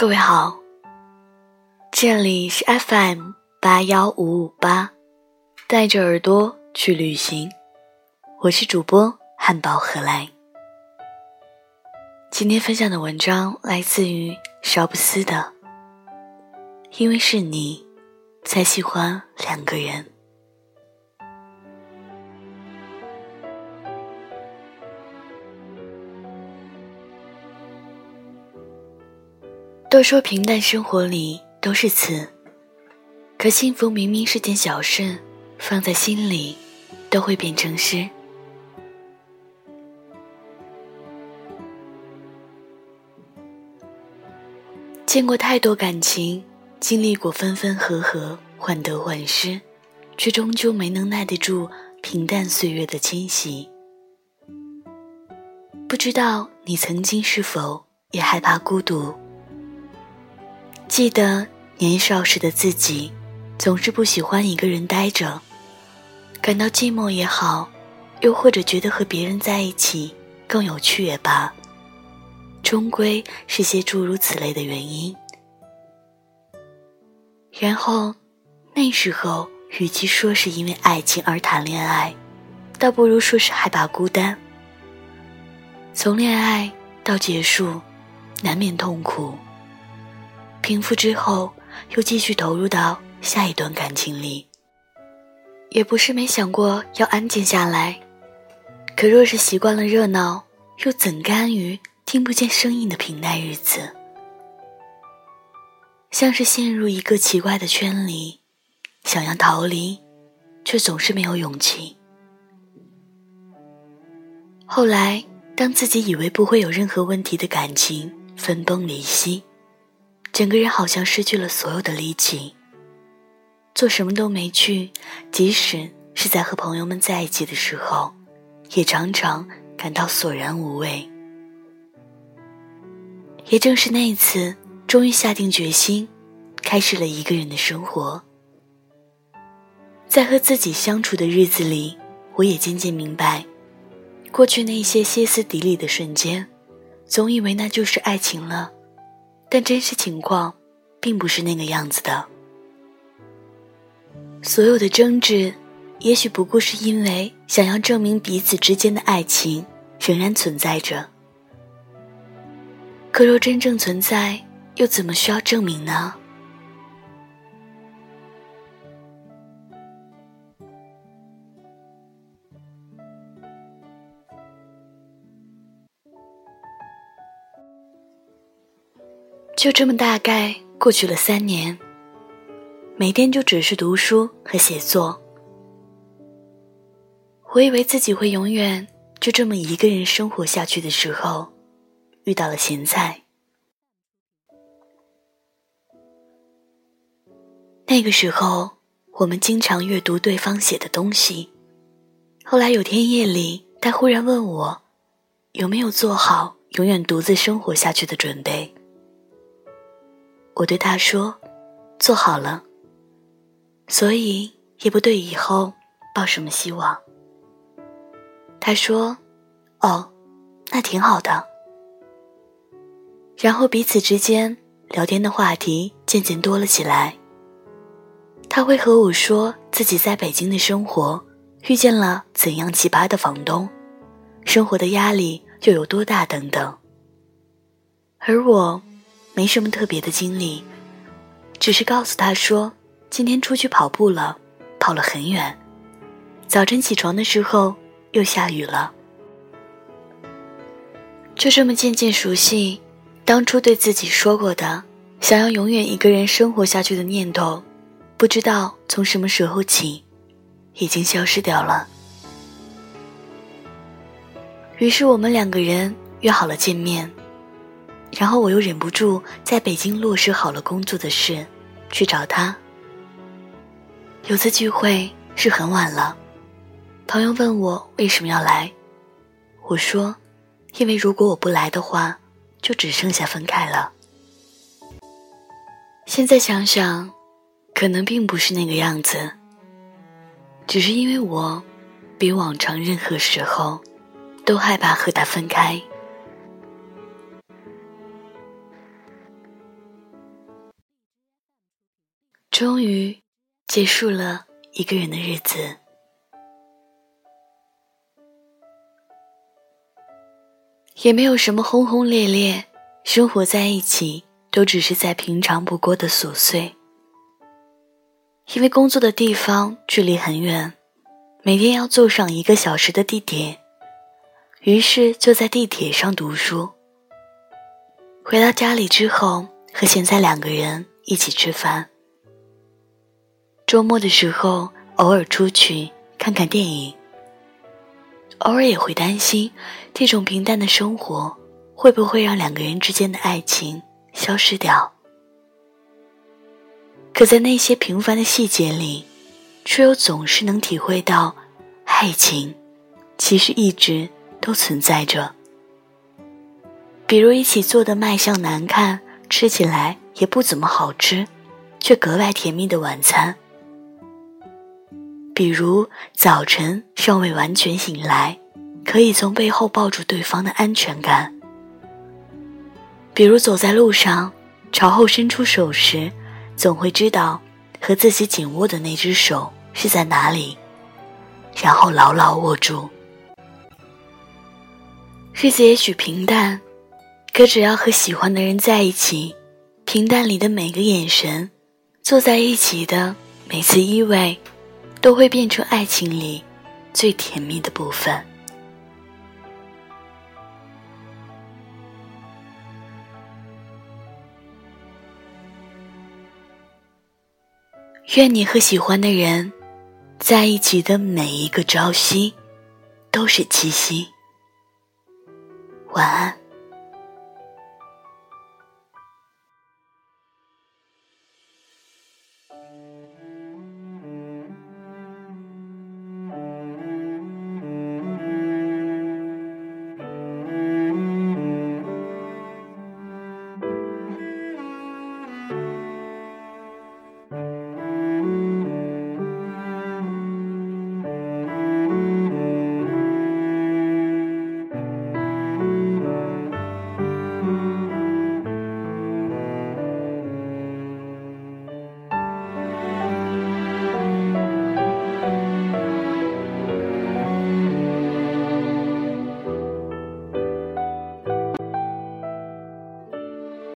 各位好，这里是 FM 八幺五五八，带着耳朵去旅行，我是主播汉堡何来。今天分享的文章来自于邵布斯的，因为是你，才喜欢两个人。都说平淡生活里都是刺，可幸福明明是件小事，放在心里都会变成诗。见过太多感情，经历过分分合合、患得患失，却终究没能耐得住平淡岁月的侵袭。不知道你曾经是否也害怕孤独？记得年少时的自己，总是不喜欢一个人呆着，感到寂寞也好，又或者觉得和别人在一起更有趣也罢，终归是些诸如此类的原因。然后，那时候与其说是因为爱情而谈恋爱，倒不如说是害怕孤单。从恋爱到结束，难免痛苦。平复之后，又继续投入到下一段感情里。也不是没想过要安静下来，可若是习惯了热闹，又怎甘于听不见声音的平淡日子？像是陷入一个奇怪的圈里，想要逃离，却总是没有勇气。后来，当自己以为不会有任何问题的感情分崩离析。整个人好像失去了所有的力气，做什么都没趣。即使是在和朋友们在一起的时候，也常常感到索然无味。也正是那一次，终于下定决心，开始了一个人的生活。在和自己相处的日子里，我也渐渐明白，过去那些歇斯底里的瞬间，总以为那就是爱情了。但真实情况，并不是那个样子的。所有的争执，也许不过是因为想要证明彼此之间的爱情仍然存在着。可若真正存在，又怎么需要证明呢？就这么大概过去了三年，每天就只是读书和写作。我以为自己会永远就这么一个人生活下去的时候，遇到了咸菜。那个时候，我们经常阅读对方写的东西。后来有天夜里，他忽然问我，有没有做好永远独自生活下去的准备。我对他说：“做好了，所以也不对以后抱什么希望。”他说：“哦，那挺好的。”然后彼此之间聊天的话题渐渐多了起来。他会和我说自己在北京的生活，遇见了怎样奇葩的房东，生活的压力又有多大等等。而我。没什么特别的经历，只是告诉他说，今天出去跑步了，跑了很远。早晨起床的时候又下雨了。就这么渐渐熟悉，当初对自己说过的想要永远一个人生活下去的念头，不知道从什么时候起，已经消失掉了。于是我们两个人约好了见面。然后我又忍不住在北京落实好了工作的事，去找他。有次聚会是很晚了，朋友问我为什么要来，我说，因为如果我不来的话，就只剩下分开了。现在想想，可能并不是那个样子，只是因为我，比往常任何时候，都害怕和他分开。终于结束了一个人的日子。也没有什么轰轰烈烈，生活在一起都只是再平常不过的琐碎。因为工作的地方距离很远，每天要坐上一个小时的地铁，于是就在地铁上读书。回到家里之后，和现在两个人一起吃饭。周末的时候，偶尔出去看看电影。偶尔也会担心，这种平淡的生活会不会让两个人之间的爱情消失掉？可在那些平凡的细节里，却又总是能体会到，爱情其实一直都存在着。比如一起做的卖相难看、吃起来也不怎么好吃，却格外甜蜜的晚餐。比如早晨尚未完全醒来，可以从背后抱住对方的安全感；比如走在路上，朝后伸出手时，总会知道和自己紧握的那只手是在哪里，然后牢牢握住。日子也许平淡，可只要和喜欢的人在一起，平淡里的每个眼神，坐在一起的每次依偎。都会变成爱情里最甜蜜的部分。愿你和喜欢的人在一起的每一个朝夕都是七夕。晚安。